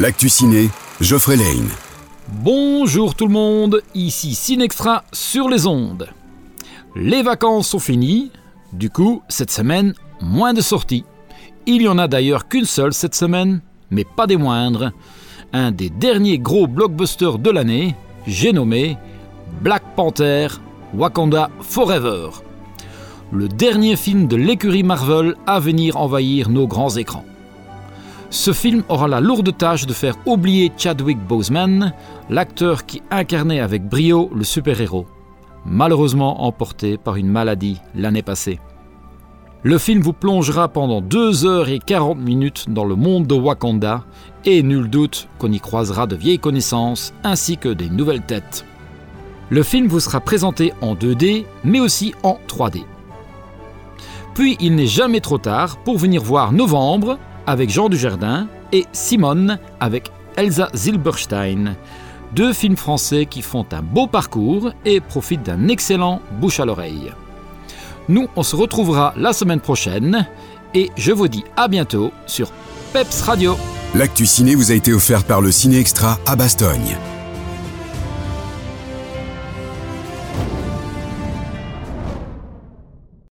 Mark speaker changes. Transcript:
Speaker 1: L'actu ciné, Geoffrey Lane.
Speaker 2: Bonjour tout le monde, ici Cinextra sur les ondes. Les vacances sont finies, du coup, cette semaine, moins de sorties. Il y en a d'ailleurs qu'une seule cette semaine, mais pas des moindres. Un des derniers gros blockbusters de l'année, j'ai nommé Black Panther Wakanda Forever. Le dernier film de l'écurie Marvel à venir envahir nos grands écrans. Ce film aura la lourde tâche de faire oublier Chadwick Boseman, l'acteur qui incarnait avec brio le super-héros, malheureusement emporté par une maladie l'année passée. Le film vous plongera pendant 2 heures et 40 minutes dans le monde de Wakanda et nul doute qu'on y croisera de vieilles connaissances ainsi que des nouvelles têtes. Le film vous sera présenté en 2D mais aussi en 3D. Puis il n'est jamais trop tard pour venir voir Novembre, avec Jean Dujardin et Simone avec Elsa Zilberstein. Deux films français qui font un beau parcours et profitent d'un excellent bouche à l'oreille. Nous, on se retrouvera la semaine prochaine et je vous dis à bientôt sur Peps Radio.
Speaker 1: L'actu ciné vous a été offert par le Ciné Extra à Bastogne.